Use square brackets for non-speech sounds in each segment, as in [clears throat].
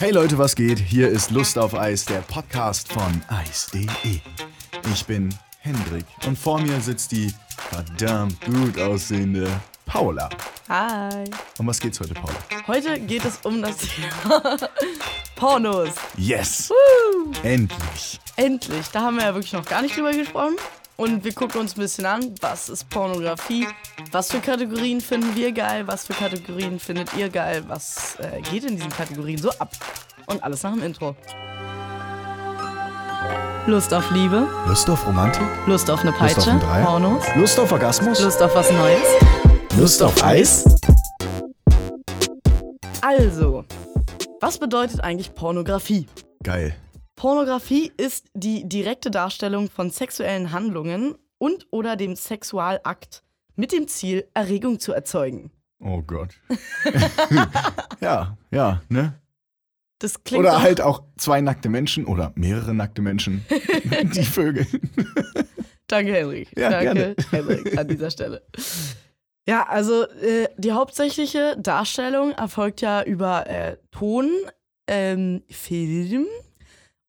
Hey Leute, was geht? Hier ist Lust auf Eis, der Podcast von Eis.de. Ich bin Hendrik und vor mir sitzt die verdammt gut aussehende Paula. Hi. Um was geht's heute, Paula? Heute geht es um das Thema [laughs] Pornos. Yes! Woo! Endlich! Endlich, da haben wir ja wirklich noch gar nicht drüber gesprochen. Und wir gucken uns ein bisschen an, was ist Pornografie, was für Kategorien finden wir geil, was für Kategorien findet ihr geil, was äh, geht in diesen Kategorien so ab. Und alles nach dem Intro. Lust auf Liebe, Lust auf Romantik? Lust auf eine Lust auf Peitsche, ein? Pornos, Lust auf Orgasmus? Lust auf was Neues. Lust auf Eis? Also, was bedeutet eigentlich Pornografie? Geil. Pornografie ist die direkte Darstellung von sexuellen Handlungen und oder dem Sexualakt mit dem Ziel, Erregung zu erzeugen. Oh Gott. [laughs] ja, ja, ne? Das klingt Oder halt auch zwei nackte Menschen oder mehrere nackte Menschen, [laughs] die Vögel. Danke, Henrik. Ja, Danke, Henrik, an dieser Stelle. Ja, also äh, die hauptsächliche Darstellung erfolgt ja über äh, Ton, ähm, Film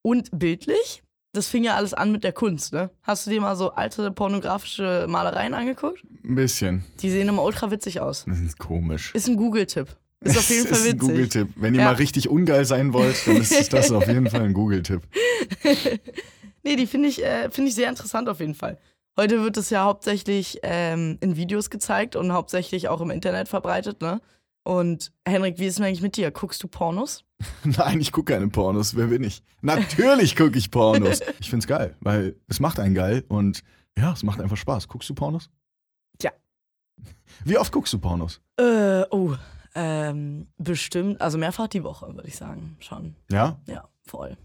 und bildlich. Das fing ja alles an mit der Kunst, ne? Hast du dir mal so alte pornografische Malereien angeguckt? Ein bisschen. Die sehen immer ultra witzig aus. Das ist komisch. Ist ein Google-Tipp. Ist [laughs] auf jeden Fall ist ein witzig. Google-Tipp. Wenn ihr Ja. mal richtig ungeil sein wollt, dann ist [laughs] das auf jeden Fall ein Google-Tipp. [laughs] Nee, die finde ich, äh, find ich sehr interessant auf jeden Fall. Heute wird es ja hauptsächlich ähm, in Videos gezeigt und hauptsächlich auch im Internet verbreitet, ne? Und Henrik, wie ist es denn eigentlich mit dir? Guckst du Pornos? [laughs] Nein, ich gucke keine Pornos. Wer bin ich? Natürlich gucke ich Pornos. [laughs] Ich find's geil, weil es macht einen geil und ja, es macht einfach Spaß. Guckst du Pornos? Ja. [laughs] Wie oft guckst du Pornos? Äh, oh, ähm, bestimmt, also mehrfach die Woche, würde ich sagen, schon. Ja? Ja, voll.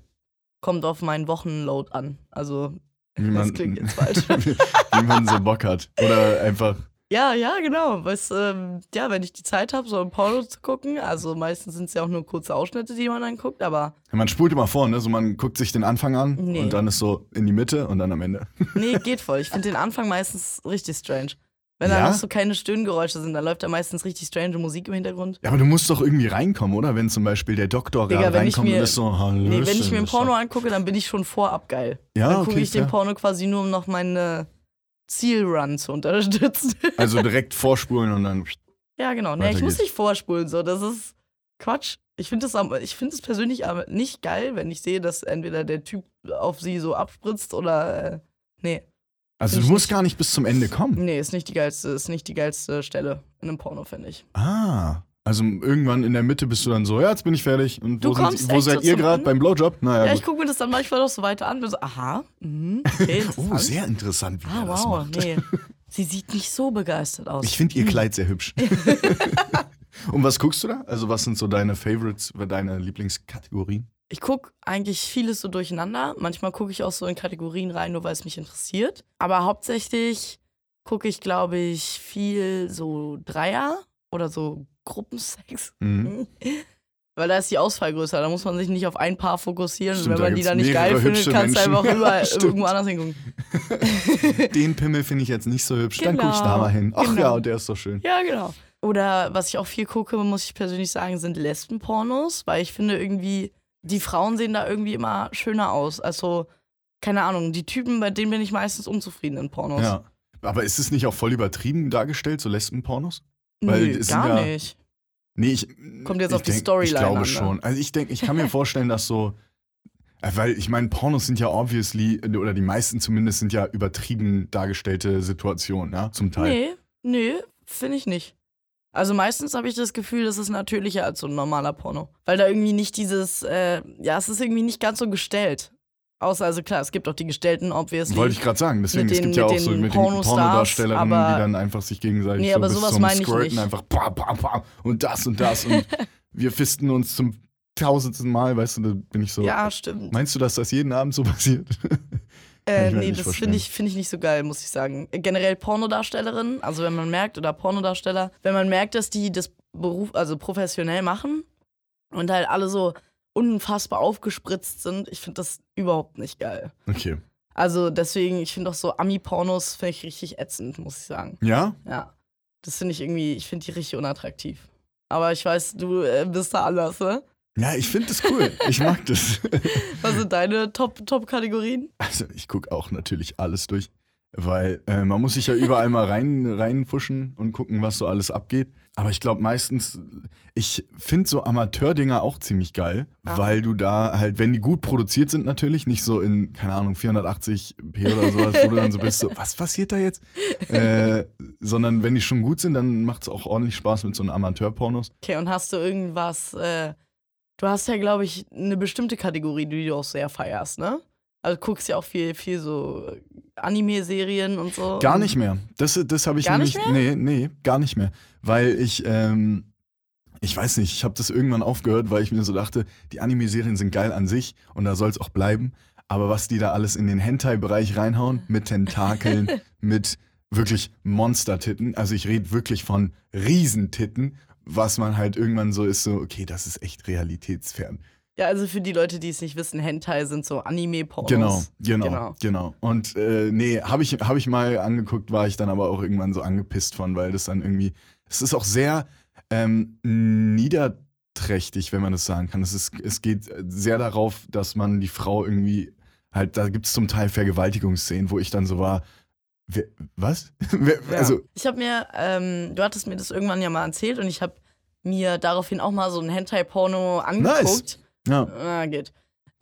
Kommt auf meinen Wochenload an. Also, Wie das klingt jetzt falsch. wie man so Bock hat. Oder einfach. Ja, ja, genau. Weißt, ähm, ja, wenn ich die Zeit habe, so ein Porno zu gucken, also meistens sind es ja auch nur kurze Ausschnitte, die man dann guckt, aber Man spult immer vor, ne? So man guckt sich den Anfang an Nee. und dann ist so in die Mitte und dann am Ende. [laughs] Nee, geht voll. Ich finde den Anfang meistens richtig strange. Wenn da noch so keine Stöhngeräusche sind, dann läuft da meistens richtig strange Musik im Hintergrund. Ja, aber du musst doch irgendwie reinkommen, oder? Wenn zum Beispiel der Doktor Digga, gerade reinkommt mir- und ist so, Hallöchen. Nee, wenn ich mir ein Porno angucke, dann bin ich schon vorab geil. Ja, dann gucke okay, ich den. Porno quasi nur, um noch meine Zielrun zu unterstützen. [laughs] Also direkt vorspulen und dann. ja, genau. Nee, ich muss nicht vorspulen, so. Das ist Quatsch. Ich finde es find persönlich aber nicht geil, wenn ich sehe, dass entweder der Typ auf sie so abspritzt oder. Äh, nee. Also du musst nicht. gar nicht bis zum Ende kommen. Nee, ist nicht die geilste, ist nicht die geilste Stelle in einem Porno, finde ich. Ah. Also irgendwann in der Mitte bist du dann so, ja, jetzt bin ich fertig. Und Du wo, kommst sind, wo seid so ihr gerade beim Blowjob? Naja, Ja, ich gucke mir das dann manchmal noch so weiter an, bin so, aha, mhm, okay, [laughs] Oh, sehr interessant, wie Ah, er das wow, macht. nee. Sie sieht nicht so begeistert aus. Ich finde ihr Kleid sehr hübsch. [laughs] Und was guckst du da? Also was sind so deine Favorites, deine Lieblingskategorien? Ich gucke eigentlich vieles so durcheinander. Manchmal gucke ich auch so in Kategorien rein, nur weil es mich interessiert. Aber hauptsächlich gucke ich, glaube ich, viel so Dreier oder so Gruppensex. Mhm. [laughs] Weil da ist die Auswahl größer. Da muss man sich nicht auf ein Paar fokussieren. Stimmt, Und da wenn man die dann nicht geil findet, kannst du einfach [laughs] überall, Stimmt. irgendwo anders hingucken. [laughs] Den Pimmel finde ich jetzt nicht so hübsch. Dann guck ich da Genau, mal hin. Ach genau. ja, und der ist so schön. Ja, genau. Oder was ich auch viel gucke, muss ich persönlich sagen, sind Lesbenpornos, weil ich finde irgendwie, die Frauen sehen da irgendwie immer schöner aus. Also, keine Ahnung, die Typen, bei denen bin ich meistens unzufrieden in Pornos. Ja. Aber ist es nicht auch voll übertrieben dargestellt, so Lesbenpornos? Weil Nö, gar ja- nicht. Nee, ich. Kommt jetzt auf die denk- Storyline Ich glaube an, ne? schon. Also ich denke, ich kann mir [laughs] vorstellen, dass so. äh, Weil ich meine, Pornos sind ja obviously, oder die meisten zumindest sind ja übertrieben dargestellte Situationen, ja, zum Teil. Nee, nee, finde ich nicht. Also meistens habe ich das Gefühl, das ist natürlicher als so ein normaler Porno. Weil da irgendwie nicht dieses, äh, ja, es ist irgendwie nicht ganz so gestellt. Außer, also klar, es gibt auch die gestellten, obviously. Wollte ich gerade sagen. Deswegen, Mit es den- gibt ja auch so den mit den Pornodarstellerinnen, aber- die dann einfach sich gegenseitig Nee, so aber bis sowas zum Squirten einfach bam, bam, bam, und das und das und [laughs] wir fisten uns zum tausendsten Mal, weißt du, da bin ich so. ja, stimmt. Meinst du, dass das jeden Abend so [laughs] passiert? Äh, mir nee, das finde ich, find ich nicht so geil, muss ich sagen. Generell Pornodarstellerinnen, also wenn man merkt, oder Pornodarsteller, wenn man merkt, dass die das Beruf, also professionell machen und halt alle so unfassbar aufgespritzt sind, ich finde das überhaupt nicht geil. Okay. Also deswegen, ich finde auch so Ami-Pornos finde ich richtig ätzend, muss ich sagen. Ja? Ja. Das finde ich irgendwie, ich finde die richtig unattraktiv. Aber ich weiß, du äh, bist da anders, ne? Ja, ich finde das cool. Ich mag das. [laughs] Was sind deine Top-Kategorien? also ich gucke auch natürlich alles durch. Weil äh, man muss sich ja überall mal rein, reinfuschen und gucken, was so alles abgeht. Aber ich glaube meistens, ich finde so Amateurdinger auch ziemlich geil, Ah. weil du da halt, wenn die gut produziert sind natürlich, nicht so in, keine Ahnung, 480p oder sowas, wo du dann so bist, so, was passiert da jetzt? [laughs] Äh, sondern wenn die schon gut sind, dann macht es auch ordentlich Spaß mit so einem Amateurpornos. Okay, und hast du irgendwas, äh, du hast ja, glaube ich, eine bestimmte Kategorie, die du auch sehr feierst, ne? Also du guckst ja auch viel, viel so äh, Anime-Serien und so. Gar nicht mehr. Das, das habe ich Gar nämlich. nicht Nee, nee, gar nicht mehr. Weil ich, ähm, ich weiß nicht, ich habe das irgendwann aufgehört, weil ich mir so dachte, die Anime-Serien sind geil an sich und da soll es auch bleiben. Aber was die da alles in den Hentai-Bereich reinhauen, mit Tentakeln, [laughs] mit wirklich Monster-Titten, also ich rede wirklich von Riesentitten, was man halt irgendwann so ist, so, okay, das ist echt realitätsfern. Ja, also für die Leute, die es nicht wissen, Hentai sind so Anime-Pornos. Genau, genau, Genau. genau, Und äh, nee, habe ich, hab ich mal angeguckt, war ich dann aber auch irgendwann so angepisst von, weil das dann irgendwie, es ist auch sehr ähm, niederträchtig, wenn man das sagen kann. Es, ist, es geht sehr darauf, dass man die Frau irgendwie, halt, da gibt es zum Teil Vergewaltigungsszenen, wo ich dann so war, wer, was? [laughs] Wer, Ja. Also, ich habe mir, ähm, du hattest mir das irgendwann ja mal erzählt und ich habe mir daraufhin auch mal so ein Hentai-Porno angeguckt. Ja. Ah, geht.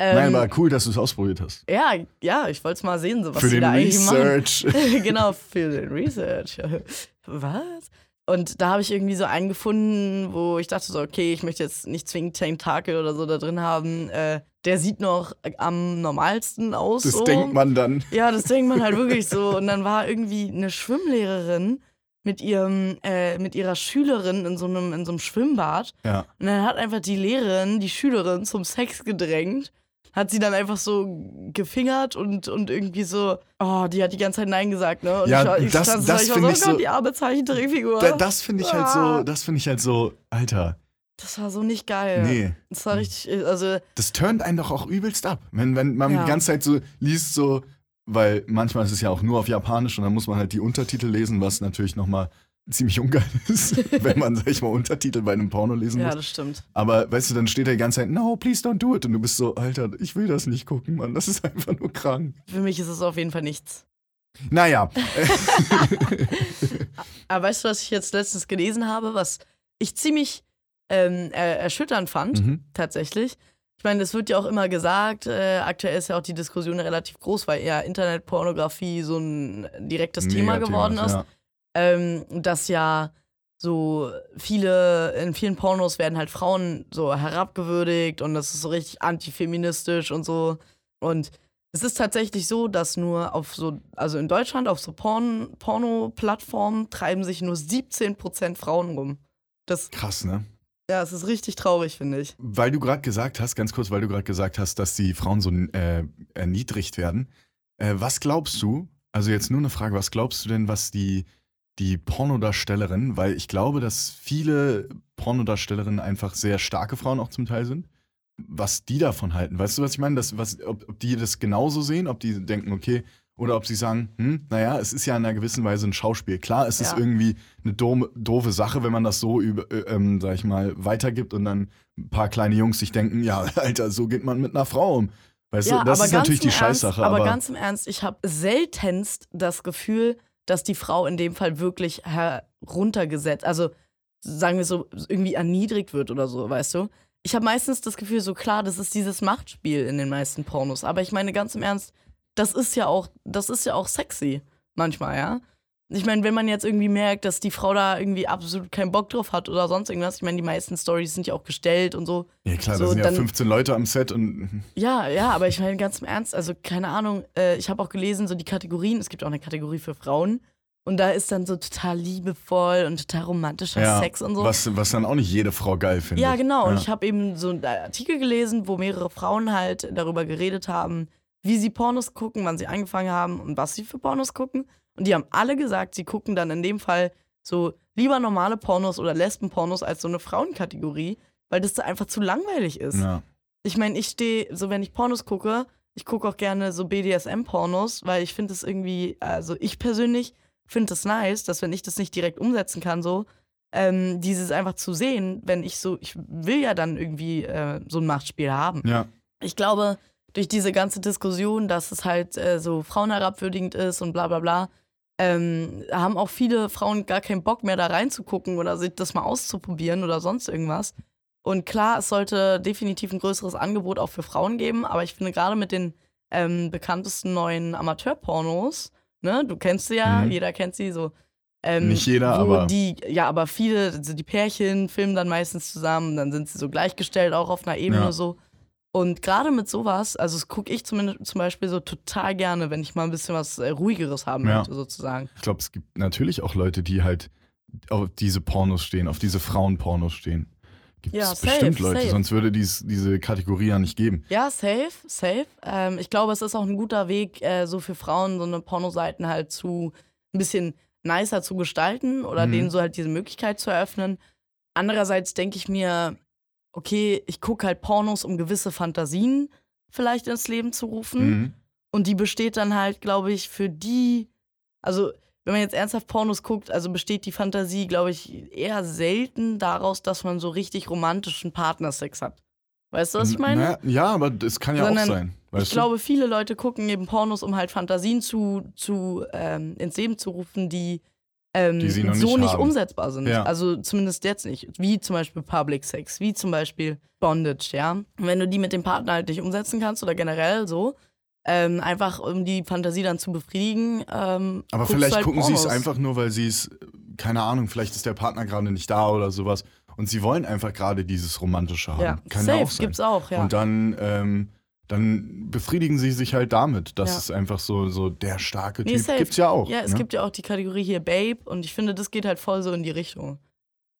Ähm, Nein, aber cool, dass du es ausprobiert hast. ja, ja, ich wollte es mal sehen, so was Für die den da eigentlich machen. Research. [laughs] [laughs] genau, für den Research. [laughs] Was? Und da habe ich irgendwie so einen gefunden, wo ich dachte so, okay, ich möchte jetzt nicht zwingend Tentakel oder so da drin haben. Äh, der sieht noch am normalsten aus. Das so. denkt man dann. Ja, das denkt man halt wirklich so. Und dann war irgendwie eine Schwimmlehrerin mit ihrem, äh, mit ihrer Schülerin in so einem, in so einem Schwimmbad. Ja. Und dann hat einfach die Lehrerin die Schülerin zum Sex gedrängt. Hat sie dann einfach so gefingert und, und irgendwie so, oh, die hat die ganze Zeit Nein gesagt, ne? Und Ja, ich ich das- das ich war find so, ich oh Gott, so- die arme Zeichentrickfigur. Da, das finde ich halt Ah. so, das finde ich halt so, Alter, das war so nicht geil. nee. Das war richtig, also, das turnt einen doch auch übelst ab. Wenn, wenn man Ja. die ganze Zeit so liest, so, weil manchmal ist es ja auch nur auf Japanisch und dann muss man halt die Untertitel lesen, was natürlich nochmal ziemlich ungeil [laughs] ist, wenn man, sag ich mal, Untertitel bei einem Porno lesen ja, muss. das stimmt. Aber weißt du, dann steht da die ganze Zeit, no, please don't do it. Und du bist so, Alter, ich will das nicht gucken, Mann. Das ist einfach nur krank. Für mich ist es auf jeden Fall nichts. Naja, [laughs] Aber weißt du, was ich jetzt letztens gelesen habe, was ich ziemlich ähm, er erschütternd fand, mhm. tatsächlich. Ich meine, es wird ja auch immer gesagt, äh, aktuell ist ja auch die Diskussion relativ groß, weil ja Internetpornografie so ein direktes Thema Mega geworden ist. Ja. Ähm, dass ja so viele, in vielen Pornos werden halt Frauen so herabgewürdigt und das ist so richtig antifeministisch und so. Und es ist tatsächlich so, dass nur auf so, also in Deutschland auf so Porn, Porno-Plattformen treiben sich nur 17% Frauen rum. Das, Krass, ne? Ja, es ist richtig traurig, finde ich. Weil du gerade gesagt hast, ganz kurz, weil du gerade gesagt hast, dass die Frauen so äh, erniedrigt werden. Äh, was glaubst du, also jetzt nur eine Frage, was glaubst du denn, was die, die Pornodarstellerinnen, weil ich glaube, dass viele Pornodarstellerinnen einfach sehr starke Frauen auch zum Teil sind, was die davon halten? Weißt du, was ich meine? Das, was, ob, ob die das genauso sehen, ob die denken, okay, oder ob sie sagen, hm, naja, es ist ja in einer gewissen Weise ein Schauspiel. Klar, es ist Ja. irgendwie eine doofe, doofe Sache, wenn man das so, über, äh, ähm, sag ich mal, weitergibt und dann ein paar kleine Jungs sich denken, ja, [laughs] Alter, so geht man mit einer Frau um. Weißt ja, du, das aber ist ganz natürlich die im Ernst, Scheißsache, aber, aber, ganz im Ernst, ich habe seltenst das Gefühl, dass die Frau in dem Fall wirklich heruntergesetzt, also sagen wir so, irgendwie erniedrigt wird oder so, weißt du? Ich habe meistens das Gefühl, so klar, das ist dieses Machtspiel in den meisten Pornos. Aber ich meine, ganz im Ernst, das ist ja auch, das ist ja auch sexy manchmal, ja. Ich meine, wenn man jetzt irgendwie merkt, dass die Frau da irgendwie absolut keinen Bock drauf hat oder sonst irgendwas, ich meine, die meisten Stories sind ja auch gestellt und so. ja klar, so, da sind ja dann- 15 Leute am Set und [laughs] Ja, ja, aber ich meine ganz im Ernst, also keine Ahnung, äh, ich habe auch gelesen, so die Kategorien, es gibt auch eine Kategorie für Frauen und da ist dann so total liebevoll und total romantischer ja, Sex und so. was, was dann auch nicht jede Frau geil findet. ja, genau, und Ja. ich habe eben so einen Artikel gelesen, wo mehrere Frauen halt darüber geredet haben, wie sie Pornos gucken, wann sie angefangen haben und was sie für Pornos gucken. Und die haben alle gesagt, sie gucken dann in dem Fall so lieber normale Pornos oder Lesbenpornos als so eine Frauenkategorie, weil das da einfach zu langweilig ist. Ja. Ich meine, ich stehe, so wenn ich Pornos gucke, ich gucke auch gerne so BDSM-Pornos, weil ich finde es irgendwie, also ich persönlich finde es nice, dass wenn ich das nicht direkt umsetzen kann, so, ähm, dieses einfach zu sehen, wenn ich so, ich will ja dann irgendwie äh, so ein Machtspiel haben. Ja. Ich glaube, durch diese ganze Diskussion, dass es halt äh, so frauenherabwürdigend ist und bla bla bla, ähm, haben auch viele Frauen gar keinen Bock mehr da reinzugucken oder sich das mal auszuprobieren oder sonst irgendwas. Und klar, es sollte definitiv ein größeres Angebot auch für Frauen geben, aber ich finde gerade mit den ähm, bekanntesten neuen Amateurpornos, ne, du kennst sie ja, Mhm. jeder kennt sie so. Ähm, Nicht jeder, aber- Die, ja, aber viele, also die Pärchen filmen dann meistens zusammen, dann sind sie so gleichgestellt, auch auf einer Ebene Ja. so. Und gerade mit sowas, also das gucke ich zumindest zum Beispiel so total gerne, wenn ich mal ein bisschen was äh, ruhigeres haben Ja. möchte, sozusagen. Ich glaube, es gibt natürlich auch Leute, die halt auf diese Pornos stehen, auf diese Frauenpornos stehen. Gibt es Ja, safe, bestimmt Leute, safe. sonst würde dies, diese Kategorie ja nicht geben. Ja, safe, safe. Ähm, ich glaube, es ist auch ein guter Weg, äh, so für Frauen so eine Pornoseiten halt zu ein bisschen nicer zu gestalten oder Mhm. denen so halt diese Möglichkeit zu eröffnen. Andererseits denke ich mir, okay, ich gucke halt Pornos, um gewisse Fantasien vielleicht ins Leben zu rufen. Mhm. Und die besteht dann halt, glaube ich, für die, also wenn man jetzt ernsthaft Pornos guckt, also besteht die Fantasie, glaube ich, eher selten daraus, dass man so richtig romantischen Partnersex hat. Weißt du, was ich meine? Naja, ja, aber das kann ja Sondern auch sein. Ich du? glaube, viele Leute gucken eben Pornos, um halt Fantasien zu, zu ähm, ins Leben zu rufen, die, ähm, Die noch so nicht nicht haben. umsetzbar sind. Ja. Also zumindest jetzt nicht. Wie zum Beispiel Public Sex, wie zum Beispiel Bondage, ja. Und wenn du die mit dem Partner halt nicht umsetzen kannst oder generell so, ähm, einfach um die Fantasie dann zu befriedigen. Ähm, aber vielleicht halt gucken sie es einfach nur, weil sie es, keine Ahnung, vielleicht ist der Partner gerade nicht da oder sowas. Und sie wollen einfach gerade dieses Romantische haben. Ja, Kann safe, ja auch sein. gibt's auch, ja. Und dann, ähm, dann befriedigen sie sich halt damit. Das Ja. ist einfach so, so der starke Nee, Typ. safe. Gibt's ja auch. Ja, es ne? gibt ja auch die Kategorie hier Babe und ich finde, das geht halt voll so in die Richtung.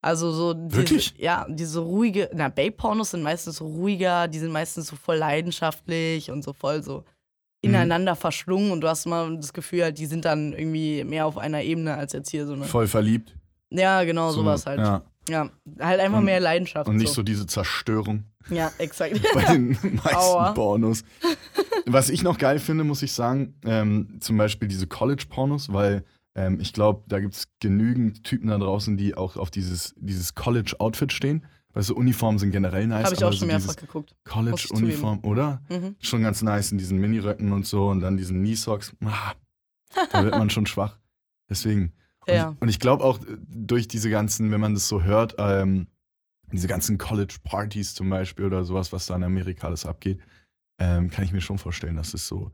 Also so diese, Wirklich? ja, diese ruhige, na Babe-Pornos sind meistens so ruhiger, die sind meistens so voll leidenschaftlich und so voll so Mhm. ineinander verschlungen und du hast mal das Gefühl, halt, die sind dann irgendwie mehr auf einer Ebene als jetzt hier so eine. Voll verliebt. Ja, genau, So, sowas halt. Ja. Ja. halt einfach Und- mehr Leidenschaft. Und nicht so. so diese Zerstörung Ja, exakt. [laughs] bei den meisten Aua. Pornos. Was ich noch geil finde, muss ich sagen, ähm, zum Beispiel diese College-Pornos, weil ähm, ich glaube, da gibt es genügend Typen da draußen, die auch auf dieses, dieses College-Outfit stehen. Weißt du, Uniformen sind generell nice. Habe ich auch schon so mehrfach geguckt. College-Uniform, oder? Mhm. Schon ganz nice in diesen Mini-Röcken und so und dann diesen Knee-Socks. Ah, da wird man schon schwach. Deswegen. Und Ja. ich, und ich glaube auch durch diese ganzen, wenn man das so hört, ähm, diese ganzen College-Partys zum Beispiel oder sowas, was da in Amerika alles abgeht, ähm, kann ich mir schon vorstellen, dass es so.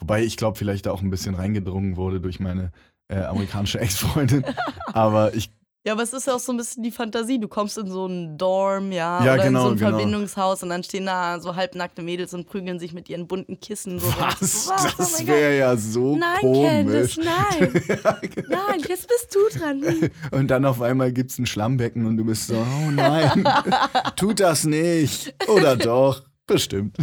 Wobei ich glaube, vielleicht da auch ein bisschen reingedrungen wurde durch meine äh, amerikanische Ex-Freundin. [laughs] Aber ich, Ja, aber es ist ja auch so ein bisschen die Fantasie. Du kommst in so einen Dorm, ja, Ja, oder genau, in so ein genau. Verbindungshaus und dann stehen da so halbnackte Mädels und prügeln sich mit ihren bunten Kissen. So was? Was? Oh Das mein wäre ja so. Nein, komisch. Candice, nein. [laughs] Ja, genau. Nein, jetzt bist du dran. Und dann auf einmal gibt es ein Schlammbecken und du bist so, oh nein, [laughs] tut das nicht. Oder doch, bestimmt.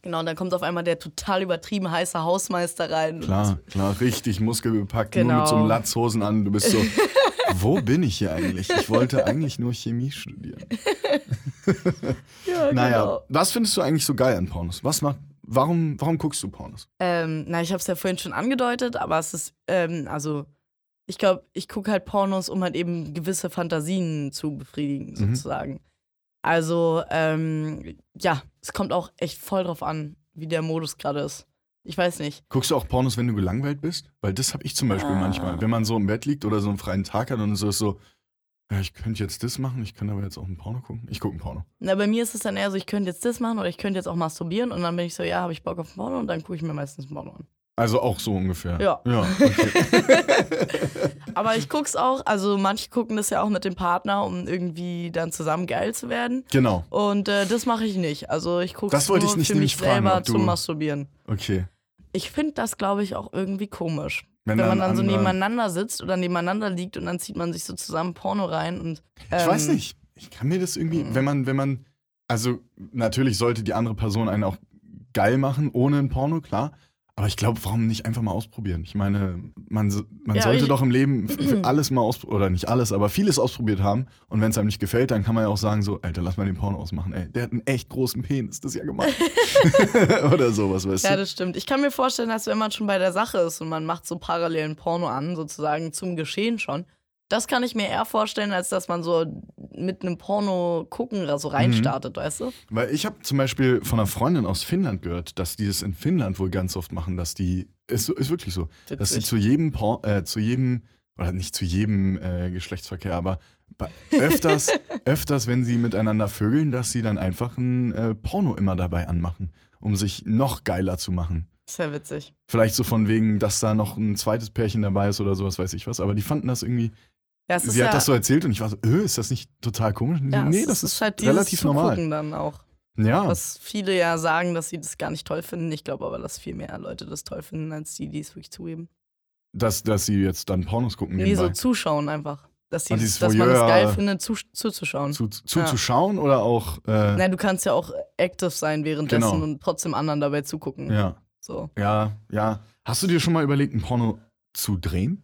Genau, und dann kommt auf einmal der total übertrieben heiße Hausmeister rein. Klar, klar, richtig muskelbepackt, nur Genau. mit so einem Latzhosen an. Du bist so, [laughs] wo bin ich hier eigentlich? Ich wollte eigentlich nur Chemie studieren. [laughs] Ja, Naja, genau. was findest du eigentlich so geil an Pornos? Was macht, warum, warum guckst du Pornos? Ähm, na, ich habe es ja vorhin schon angedeutet, aber es ist, ähm, also, ich glaube, ich gucke halt Pornos, um halt eben gewisse Fantasien zu befriedigen, Mhm. sozusagen. Also, ähm, ja, es kommt auch echt voll drauf an, wie der Modus gerade ist. Ich weiß nicht. Guckst du auch Pornos, wenn du gelangweilt bist? Weil das habe ich zum Beispiel Ah. manchmal. Wenn man so im Bett liegt oder so einen freien Tag hat und so ist so, ja, ich könnte jetzt das machen, ich könnte aber jetzt auch ein Porno gucken. Ich gucke ein Porno. Na, bei mir ist es dann eher so, ich könnte jetzt das machen oder ich könnte jetzt auch masturbieren und dann bin ich so, ja, habe ich Bock auf ein Porno und dann gucke ich mir meistens ein Porno an. Also auch so ungefähr. Ja. Ja, okay. [laughs] Aber ich guck's auch, also manche gucken das ja auch mit dem Partner, um irgendwie dann zusammen geil zu werden. genau. Und äh, das mache ich nicht. Also ich gucke Das wollte nur ich nicht für mich fragen, selber du- zum Masturbieren. Okay. Ich finde das, glaube ich, auch irgendwie komisch. Wenn Wenn, man dann so nebeneinander sitzt oder nebeneinander liegt und dann zieht man sich so zusammen Porno rein und. Ähm, Ich weiß nicht. Ich kann mir das irgendwie, Mhm. wenn man, wenn man, also natürlich sollte die andere Person einen auch geil machen, ohne ein Porno, klar. Aber ich glaube, warum nicht einfach mal ausprobieren? Ich meine, man, man Ja, sollte doch im Leben [clears throat] alles mal ausprobieren, oder nicht alles, aber vieles ausprobiert haben. Und wenn es einem nicht gefällt, dann kann man ja auch sagen, so, Alter, lass mal den Porno ausmachen. Ey, der hat einen echt großen Penis, das ist ja gemein. [laughs] [laughs] oder sowas, weißt Ja, du? das stimmt. Ich kann mir vorstellen, dass wenn man schon bei der Sache ist und man macht so parallel ein Porno an, sozusagen zum Geschehen schon, Das kann ich mir eher vorstellen, als dass man so mit einem Porno gucken oder so Mhm. reinstartet, weißt du? Weil ich habe zum Beispiel von einer Freundin aus Finnland gehört, dass die das in Finnland wohl ganz oft machen, dass die, ist, ist wirklich so, dass sie Witzig. zu jedem, Por äh, zu jedem, oder nicht zu jedem äh, Geschlechtsverkehr, aber öfters, [laughs] öfters, wenn sie miteinander vögeln, dass sie dann einfach ein äh, Porno immer dabei anmachen, um sich noch geiler zu machen. Sehr witzig. Vielleicht so von wegen, dass da noch ein zweites Pärchen dabei ist oder sowas, weiß ich was. Aber die fanden das irgendwie. Ja, ist Sie ja, hat das so erzählt und ich war so, äh, ist das nicht total komisch? Ja, nee, das ist, halt dieses relativ normal. Dann auch. Ja, Was viele ja sagen, dass sie das gar nicht toll finden. Ich glaube aber, dass viel mehr Leute das toll finden, als die, die es wirklich zugeben. dass, dass sie jetzt dann Pornos gucken Nee, so zuschauen einfach. Dass, sie, dass man es geil findet, zu, zuzuschauen. Zu, zuzuschauen oder auch. Äh, Nein, du kannst ja auch active sein währenddessen Genau. und trotzdem anderen dabei zugucken. ja, So. ja, ja. Hast du dir schon mal überlegt, ein Porno zu drehen?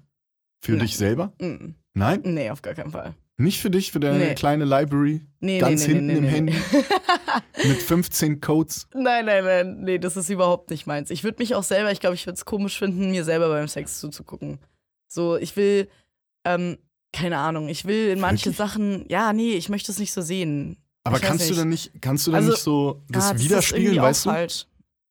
Für Nein. dich selber? Mm, Nein? Nee, auf gar keinen Fall. Nicht für dich, für deine Nee. kleine Library Nee, Ganz nee, hinten im Handy? [laughs] mit 15 Codes? nein, nein, nein. Nee, das ist überhaupt nicht meins. Ich würde mich auch selber, ich glaube, ich würde es komisch finden, mir selber beim Sex zuzugucken. So, ich will, ähm, keine Ahnung, ich will in manche Wirklich? Sachen, ja, nee, ich möchte es nicht so sehen. Aber Ich kannst du dann nicht, kannst du dann Also, nicht so das Ah, ist widerspiegeln, auch weißt du? falsch.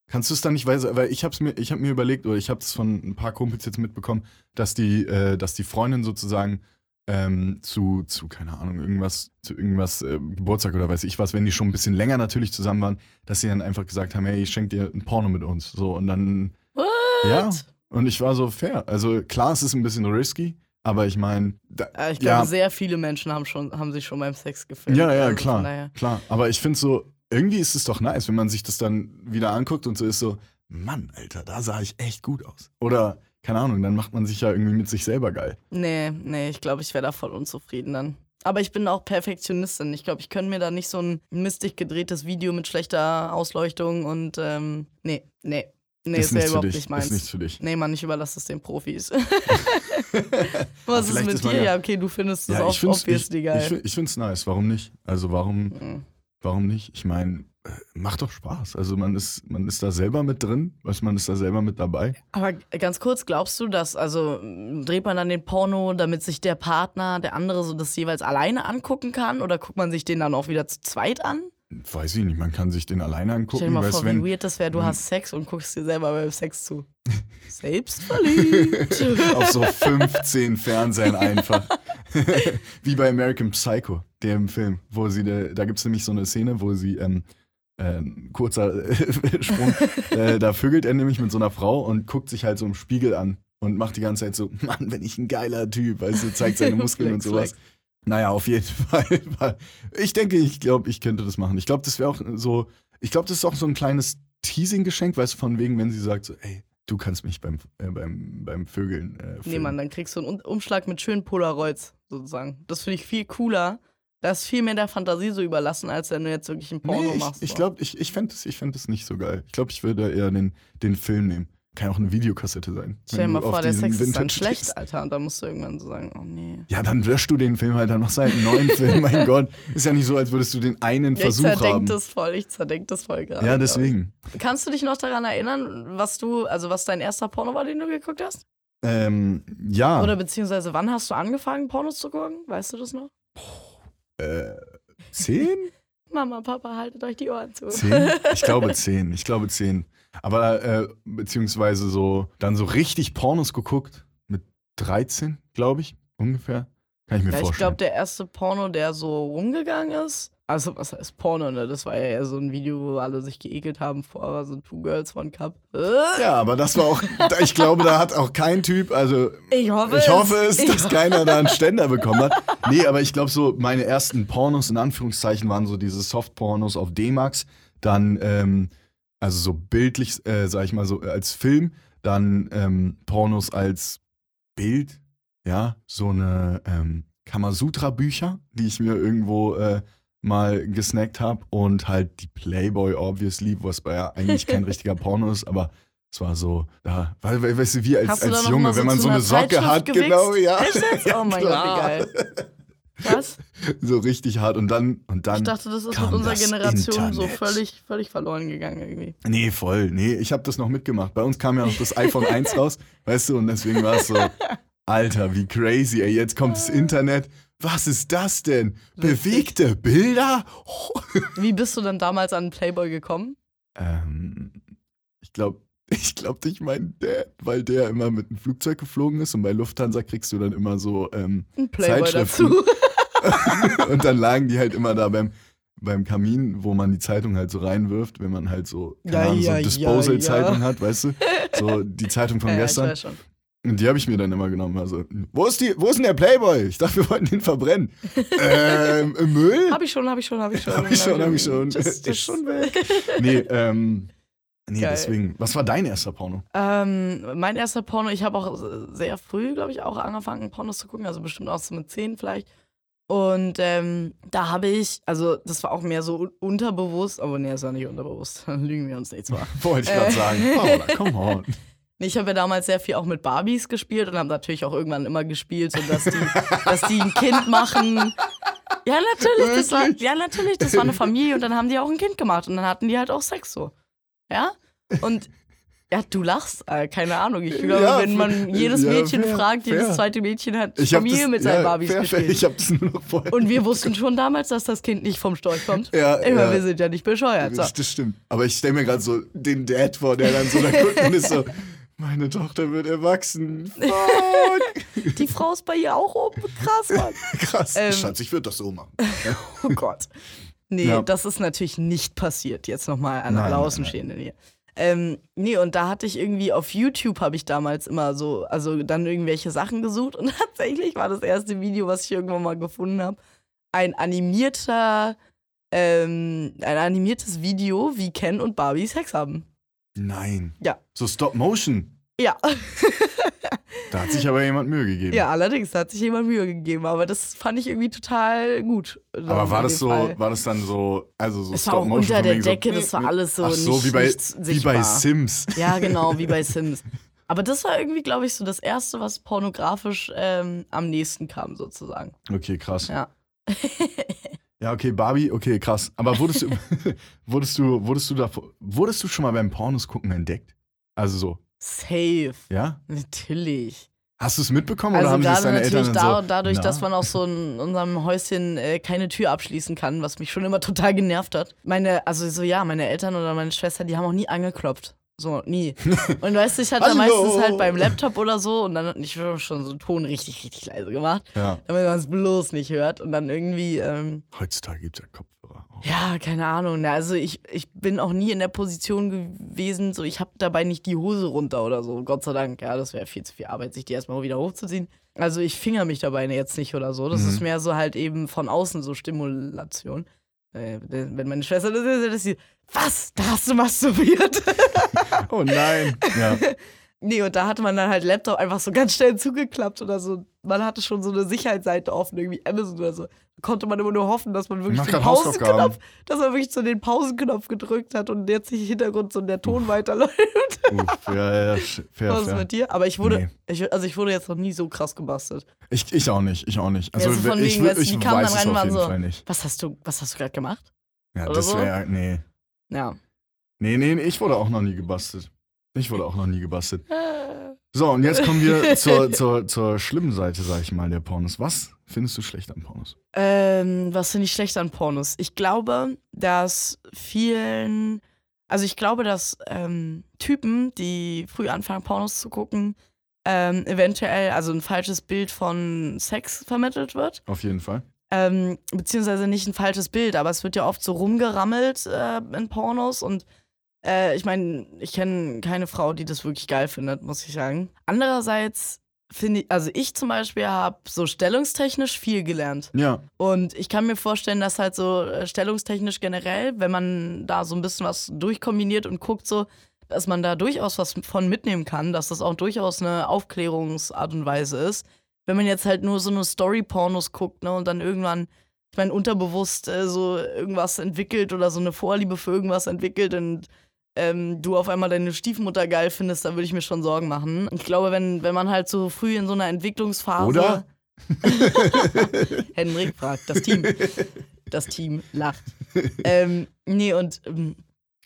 Kannst du es dann nicht, weil, weil ich hab's mir, ich habe mir überlegt, oder ich habe es von ein paar Kumpels jetzt mitbekommen, dass die, äh, dass die Freundin sozusagen ähm, zu, zu, keine Ahnung, irgendwas, zu irgendwas, äh, Geburtstag oder weiß ich was, wenn die schon ein bisschen länger natürlich zusammen waren, dass sie dann einfach gesagt haben, hey, ich schenke dir ein Porno mit uns. So, und dann, What? ja, und ich war so fair. Also klar, es ist ein bisschen risky, aber ich meine, Äh, ich Ja. glaube, sehr viele Menschen haben, schon, haben sich schon beim Sex gefilmt. Ja, ja, Also klar, daher. klar. Aber ich finde so, irgendwie ist es doch nice, wenn man sich das dann wieder anguckt und so ist so, Mann, Alter, da sah ich echt gut aus. Oder, keine Ahnung, dann macht man sich ja irgendwie mit sich selber geil. Nee, nee, ich glaube, ich wäre da voll unzufrieden dann. Aber ich bin auch Perfektionistin. Ich glaube, ich könnte mir da nicht so ein mistig gedrehtes Video mit schlechter Ausleuchtung und ähm, nee, nee. Nee, ist nichts für überhaupt dich. nicht meins. Ist nichts für dich. Nee, Mann, ich überlasse es den Profis. [laughs] Was ist mit ist dir? ja- okay, du findest das Ja, auch ich ich, obviously ich, geil. find- ich find's nice. Warum nicht? Also warum, Mhm. warum nicht? Ich meine, macht doch Spaß. Also man ist, man ist da selber mit drin, weißt, man ist da selber mit dabei. Aber ganz kurz, glaubst du, dass, also dreht man dann den Porno, damit sich der Partner, der andere so das jeweils alleine angucken kann? Oder guckt man sich den dann auch wieder zu zweit an? Weiß ich nicht, man kann sich den alleine Stell dir angucken, mal vor, wenn, wie weird das wäre, du Mhm. hast Sex und guckst dir selber beim Sex zu. [laughs] Selbstverliebt. auf so 15 Fernsehern einfach. [laughs] Wie bei American Psycho, dem Film, wo sie, da, da gibt es nämlich so eine Szene, wo sie, ähm, äh, kurzer [laughs] Sprung, äh, da vögelt er nämlich mit so einer Frau und guckt sich halt so im Spiegel an und macht die ganze Zeit so, [laughs] Mann, bin ich ein geiler Typ, weißt du, zeigt seine [laughs] Muskeln und sowas. Naja, auf jeden Fall. Ich denke, ich glaube, ich könnte das machen. Ich glaube, das wäre auch so, ich glaube, das ist auch so ein kleines Teasing-Geschenk, weißt du, von wegen, wenn sie sagt so, ey, du kannst mich beim, äh, beim, beim Vögeln äh, Nee. Mann, dann kriegst du einen Umschlag mit schönen Polaroids, sozusagen. Das finde ich viel cooler. Das ist viel mehr der Fantasie so überlassen, als wenn du jetzt wirklich ein Porno nee, machst. ich, ich so. glaube, ich, ich fände es ich fänd nicht so geil. Ich glaube, ich würde eher den, den Film nehmen. Kann ja auch eine Videokassette sein. Stell dir mal vor, der Sex ist dann Vintage schlecht, stehst. Alter. Und dann musst du irgendwann so sagen, oh nee. Ja, dann löschst du den Film halt, dann machst du halt einen neuen Film, mein [laughs] Gott. Ist ja nicht so, als würdest du den einen Ja, ich Versuch zerdenk haben. das voll, ich zerdenk das voll gerade. ja, glaub deswegen. ich. Kannst du dich noch daran erinnern, was du, also was dein erster Porno war, den du geguckt hast? Ähm, ja. Oder beziehungsweise wann hast du angefangen, Pornos zu gucken? Weißt du das noch? Äh, zehn? [laughs] Mama, Papa, haltet euch die Ohren zu. Zehn? Ich glaube [laughs] zehn. Ich glaube zehn. Aber äh, beziehungsweise so dann so richtig Pornos geguckt mit 13, glaube ich, ungefähr. Kann ich mir Ja, ich vorstellen. glaube, der erste Porno, der so rumgegangen ist, also was heißt Porno, ne? Das war ja eher so ein Video, wo alle sich geekelt haben vor so Two Girls, One Cup. Äh, ja, aber das war auch, ich glaube, da hat auch kein Typ, also Ich hoffe ich hoffe es, Ich dass keiner da einen Ständer bekommen hat. Nee, aber ich glaube so, meine ersten Pornos in Anführungszeichen waren so diese Soft-Pornos auf D-Max, dann, ähm, also so bildlich, äh, sag ich mal so, als Film, dann ähm, Pornos als Bild, ja, so eine ähm, Kamasutra-Bücher, die ich mir irgendwo äh, mal gesnackt habe und halt die Playboy, obviously, was ja eigentlich kein richtiger Porno ist, aber es war so, ja, weil, weil, weißt du, wie als, da als Junge, so wenn man so eine Socke hat, gewichst? genau, ja. Echt jetzt? [laughs] Oh mein Gott, wie geil. Was? So richtig hart und dann, und dann. Ich dachte, das ist mit unserer Generation so Internet. völlig, völlig verloren gegangen irgendwie. Nee, voll. Nee, ich habe das noch mitgemacht. Bei uns kam ja noch das iPhone 1 raus, weißt du, und deswegen war es so, Alter, wie crazy, ey. Jetzt kommt das Internet. Was ist das denn? Bewegte Bilder? [laughs] Wie bist du dann damals an Playboy gekommen? Ähm, ich glaube, [laughs] ich glaube durch meinen Dad, weil der immer mit einem Flugzeug geflogen ist und bei Lufthansa kriegst du dann immer so ähm, Ein Playboy Zeitschriften. dazu. [laughs] und dann lagen die halt immer da beim, beim Kamin, wo man die Zeitung halt so reinwirft, wenn man halt so, keine Ja, Ahnung, so ja, Disposal-Zeitung ja. hat, weißt du? So die Zeitung von gestern. Und die habe ich mir dann immer genommen. Also, wo ist, die, wo ist denn der Playboy? Ich dachte, wir wollten den verbrennen. ähm, im Müll? Hab ich schon, hab ich schon, hab ich schon. Hab ich schon, hab ich schon. Just, Ist just. schon weg. Nee, ähm, nee Geil. deswegen. Was war dein erster Porno? Ähm, mein erster Porno, ich habe auch sehr früh, glaube ich, auch angefangen, Pornos zu gucken, also bestimmt auch so mit 10 vielleicht. Und ähm, da habe ich, also das war auch mehr so un- unterbewusst, aber nee, das war nicht unterbewusst, dann [laughs] lügen wir uns nichts vor. Wollte ich gerade Äh. sagen. Paula, [laughs] come on. Ich habe ja damals sehr viel auch mit Barbies gespielt und habe natürlich auch irgendwann immer gespielt, so dass die, dass die ein Kind machen. Ja, natürlich, das war, ja, natürlich, das war eine Familie und dann haben die auch ein Kind gemacht und dann hatten die halt auch Sex so. Ja? Und ja, du lachst, äh, keine Ahnung. Ich glaube, Ja, wenn man jedes ja, Mädchen fair, fragt, jedes fair. zweite Mädchen hat Ich Familie das, mit seinen ja, Barbies fair, gespielt. Ich habe das nur noch vorher. Und wir wussten schon damals, dass das Kind nicht vom Storch kommt. Ja, Immer, ja. wir sind ja nicht bescheuert. So. Das, das stimmt. Aber ich stelle mir gerade so den Dad vor, der dann so da guckt und ist so, meine Tochter wird erwachsen. Fuck. [laughs] Die Frau ist bei ihr auch oben. Krass, Mann. [laughs] Krass. Ähm. Schatz, ich würde das so machen. [laughs] Oh Gott. Nee, Ja. das ist natürlich nicht passiert. Jetzt nochmal an alle Außenstehenden hier. Ähm, nee, und da hatte ich irgendwie auf YouTube habe ich damals immer so, also dann irgendwelche Sachen gesucht und tatsächlich war das erste Video, was ich irgendwann mal gefunden habe, ein animierter, ähm, ein animiertes Video, wie Ken und Barbie Sex haben. Nein. Ja. So Stop Motion. Ja, [laughs] Da hat sich aber jemand Mühe gegeben. ja, allerdings da hat sich jemand Mühe gegeben, aber das fand ich irgendwie total gut. Aber war das so, Fall. war das dann so, also so Es war Stop auch Motion unter der wegen so, Decke, das war alles so Ach so, nicht, wie bei, wie bei. Sims. Ja, genau, wie bei [laughs] Sims. Aber das war irgendwie, glaube ich, so das Erste, was pornografisch ähm, am nächsten kam, sozusagen. Okay, krass. Ja. [laughs] Ja, okay, Barbie, okay, krass. Aber wurdest du, [laughs] [laughs] wurdest du, wurdest du da, wurdest du schon mal beim Pornos gucken entdeckt? Also so, Safe. ja? Natürlich. Hast du es mitbekommen oder Also haben sich deine natürlich Eltern da, so, dadurch, na? dass man auch so in unserem Häuschen äh, keine Tür abschließen kann, was mich schon immer [laughs] total genervt hat. Meine, also so ja, meine Eltern oder meine Schwester, die haben auch nie angeklopft. So, nie. [laughs] Und weißt du, ich hatte meistens halt beim Laptop oder so und dann ich hab schon so einen Ton richtig, richtig leise gemacht, Ja, damit man es bloß nicht hört. Und dann irgendwie, ähm, heutzutage gibt es ja Kopfhörer. Oh. Ja, keine Ahnung. Also ich, ich bin auch nie in der Position gewesen, so ich habe dabei nicht die Hose runter oder so. Gott sei Dank. Ja, das wäre viel zu viel Arbeit, sich die erstmal wieder hochzuziehen. Also ich finger mich dabei jetzt nicht oder so. Das Mhm. ist mehr so halt eben von außen so Stimulation. Äh, Wenn meine Schwester das ist, dass sie, was? Da hast du masturbiert? [laughs] oh nein. Ja. nee, und da hatte man dann halt Laptop einfach so ganz schnell zugeklappt oder so. Man hatte schon so eine Sicherheitsseite offen, irgendwie Amazon oder so. Da konnte man immer nur hoffen, dass man wirklich den. Pausenknopf, dass man wirklich so den Pausenknopf gedrückt hat und jetzt im Hintergrund so der Ton weiterläuft. Uff, ja, ja, fair, Was ist fair. mit dir? Aber ich wurde, Nee. ich, also ich wurde jetzt noch nie so krass gebastelt. Ich, ich auch nicht, ich auch nicht. Also, Ja, so von ich, wegen, weißt du, ich die kamen dann rein und waren so-. Was hast du, was hast du gerade gemacht? Ja, oder das so? wäre, nee. Ja. Nee, nee, ich wurde auch noch nie gebastelt. Ich wurde auch noch nie gebastelt. [laughs] So, und jetzt kommen wir zur, zur, zur schlimmen Seite, sag ich mal, der Pornos. Was findest du schlecht an Pornos? Ähm, was finde ich schlecht an Pornos? Ich glaube, dass vielen, also ich glaube, dass ähm, Typen, die früh anfangen, Pornos zu gucken, ähm, eventuell also ein falsches Bild von Sex vermittelt wird. Auf jeden Fall. Ähm, beziehungsweise nicht ein falsches Bild, aber es wird ja oft so rumgerammelt äh, in Pornos und äh, ich meine, ich kenne keine Frau, die das wirklich geil findet, muss ich sagen. Andererseits finde ich, also ich zum Beispiel habe so stellungstechnisch viel gelernt. Ja, Und ich kann mir vorstellen, dass halt so äh, stellungstechnisch generell, wenn man da so ein bisschen was durchkombiniert und guckt, so, dass man da durchaus was von mitnehmen kann, dass das auch durchaus eine Aufklärungsart und Weise ist. Wenn man jetzt halt nur so eine Story-Pornos guckt, ne, und dann irgendwann, ich meine, unterbewusst äh, so irgendwas entwickelt oder so eine Vorliebe für irgendwas entwickelt und ähm, du auf einmal deine Stiefmutter geil findest, da würde ich mir schon Sorgen machen. Ich glaube, wenn, wenn man halt so früh in so einer Entwicklungsphase. Oder? [laughs] Henrik fragt, das Team. Das Team lacht. ähm, nee, und ähm,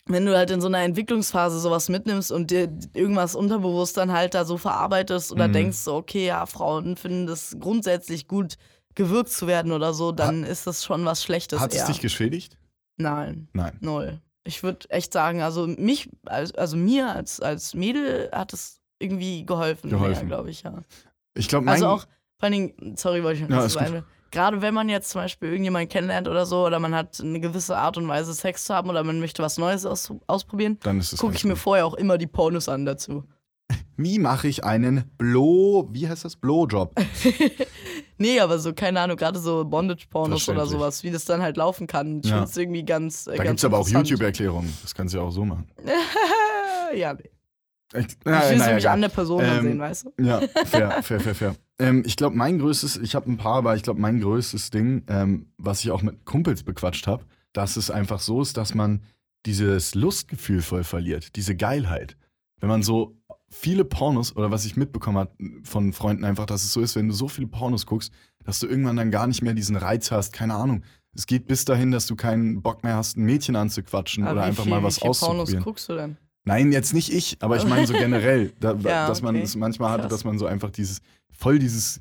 wenn du halt in so einer Entwicklungsphase sowas mitnimmst und dir irgendwas unterbewusst dann halt da so verarbeitest oder Mhm. denkst so, okay, ja, Frauen finden das grundsätzlich gut, gewürgt zu werden oder so, dann ist das schon was Schlechtes Hat es dich geschädigt? Nein, Nein. null. Ich würde echt sagen, also mich, als- also mir als, als Mädel hat es irgendwie geholfen, Geholfen. glaube ich, ja. Ich glaube, Also auch, vor allen Dingen, sorry, wollte ich noch Ja, gut. sagen. Gerade wenn man jetzt zum Beispiel irgendjemanden kennenlernt oder so, oder man hat eine gewisse Art und Weise Sex zu haben oder man möchte was Neues aus, ausprobieren, dann gucke ich mir vorher auch immer die Pornos an dazu. [laughs] Wie mache ich einen Blow, wie heißt das? Blowjob. [laughs] Nee, aber so, keine Ahnung, gerade so Bondage-Pornos oder sowas, wie das dann halt laufen kann. Ich Ja. finde es irgendwie ganz. Äh, Da gibt es aber auch. YouTube-Erklärungen. Das kannst du ja auch so machen. [laughs] ja, nee. Ich, Ich na, will naja, nämlich egal. an der Person Ähm, sehen, weißt du? Ja, fair, fair, fair, fair. Ähm, ich glaube, mein größtes, ich habe ein paar, aber ich glaube, mein größtes Ding, ähm, was ich auch mit Kumpels bequatscht habe, dass es einfach so ist, dass man dieses Lustgefühl voll verliert, diese Geilheit. Wenn man so viele Pornos, oder was ich mitbekommen habe von Freunden einfach, dass es so ist, wenn du so viele Pornos guckst, dass du irgendwann dann gar nicht mehr diesen Reiz hast, keine Ahnung. Es geht bis dahin, dass du keinen Bock mehr hast, ein Mädchen anzuquatschen Aber oder wie einfach viel, mal wie was viel Pornos auszuprobieren. guckst du denn? Nein, jetzt nicht ich, aber ich meine so generell, da, [laughs] Ja, dass man okay. es manchmal hatte, dass man so einfach dieses, voll dieses,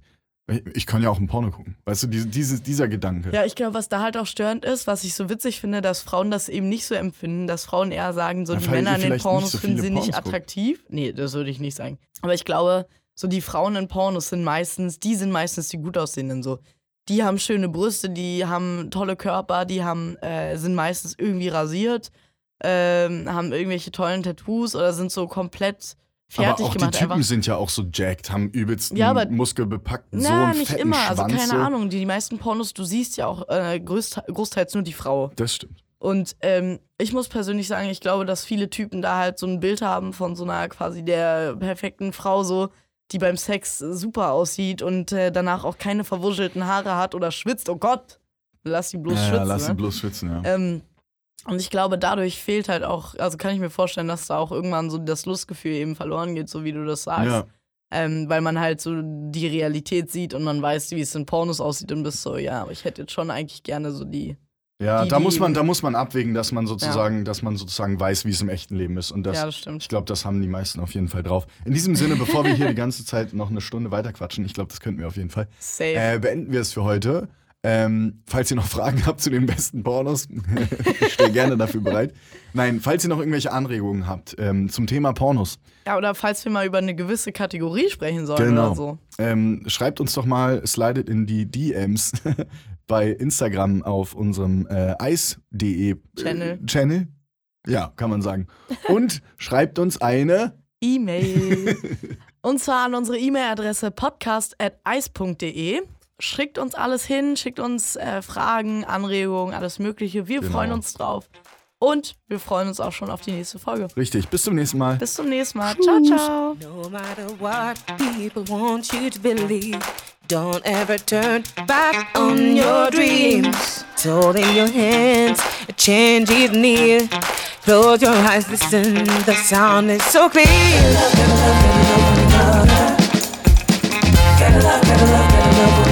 ich kann ja auch ein Porno gucken. Weißt du, diese, dieser Gedanke. Ja, ich glaube, was da halt auch störend ist, was ich so witzig finde, dass Frauen das eben nicht so empfinden, dass Frauen eher sagen, so Ja, die Männer in den nicht Pornos so finden sie nicht Pornos guckt. attraktiv. Nee, das würde ich nicht sagen. Aber ich glaube, so die Frauen in Pornos sind meistens, die sind meistens die gut aussehenden so. Die haben schöne Brüste, die haben tolle Körper, die haben, äh, sind meistens irgendwie rasiert, ähm, haben irgendwelche tollen Tattoos oder sind so komplett fertig aber auch gemacht. die Typen einfach. sind ja auch so jacked, haben übelst Ja, aber- muskelbepackten so Na, einen nicht fetten immer, Schwanz. also keine so. Ahnung. Die, die meisten Pornos, du siehst ja auch äh, größt, großteils nur die Frau. Das stimmt. Und ähm, ich muss persönlich sagen, ich glaube, dass viele Typen da halt so ein Bild haben von so einer quasi der perfekten Frau, so, die beim Sex super aussieht und äh, danach auch keine verwuschelten Haare hat oder schwitzt. Oh Gott, lass sie bloß ja, ja, schwitzen. lass ne? ihn bloß schwitzen, ja. Ähm, und ich glaube, dadurch fehlt halt auch, also kann ich mir vorstellen, dass da auch irgendwann so das Lustgefühl eben verloren geht, so wie du das sagst. ja. Ähm, weil man halt so die Realität sieht und man weiß, wie es in Pornos aussieht und bist so, ja, aber ich hätte jetzt schon eigentlich gerne so die. Ja, Die- da muss man, da muss man abwägen, dass man sozusagen, dass man sozusagen weiß, wie es im echten Leben ist. Und das, ja, das stimmt. ich glaube, das haben die meisten auf jeden Fall drauf. In diesem Sinne, bevor wir hier die ganze Zeit noch eine Stunde weiterquatschen, ich glaube, das könnten wir auf jeden Fall, Safe. äh, beenden wir es für heute. Ähm, falls ihr noch Fragen habt zu den besten Pornos, [laughs] ich stehe gerne dafür bereit. Nein, falls ihr noch irgendwelche Anregungen habt ähm, zum Thema Pornos, Ja, oder falls wir mal über eine gewisse Kategorie sprechen sollen Genau. oder so. ähm, schreibt uns doch mal, slidet in die DMs [laughs] bei Instagram auf unserem äh, eis.de Channel. Äh, Channel. Ja, kann man sagen. Und [laughs] schreibt uns eine. E-Mail. und zwar an unsere E-Mail-Adresse podcast.eis.de. Schickt uns alles hin, schickt uns äh, Fragen, Anregungen, alles Mögliche. Wir Genau. freuen uns drauf. Und wir freuen uns auch schon auf die nächste Folge. Richtig, bis zum nächsten Mal. Bis zum nächsten Mal. Ciao, ciao. No matter what people want you to believe, don't ever turn back on your dreams. It's all in your hands, a change is near. Close your eyes, listen, the sound is so clear. Gotta love, gotta love, gotta love, gotta love, gotta love, gotta love, gotta love,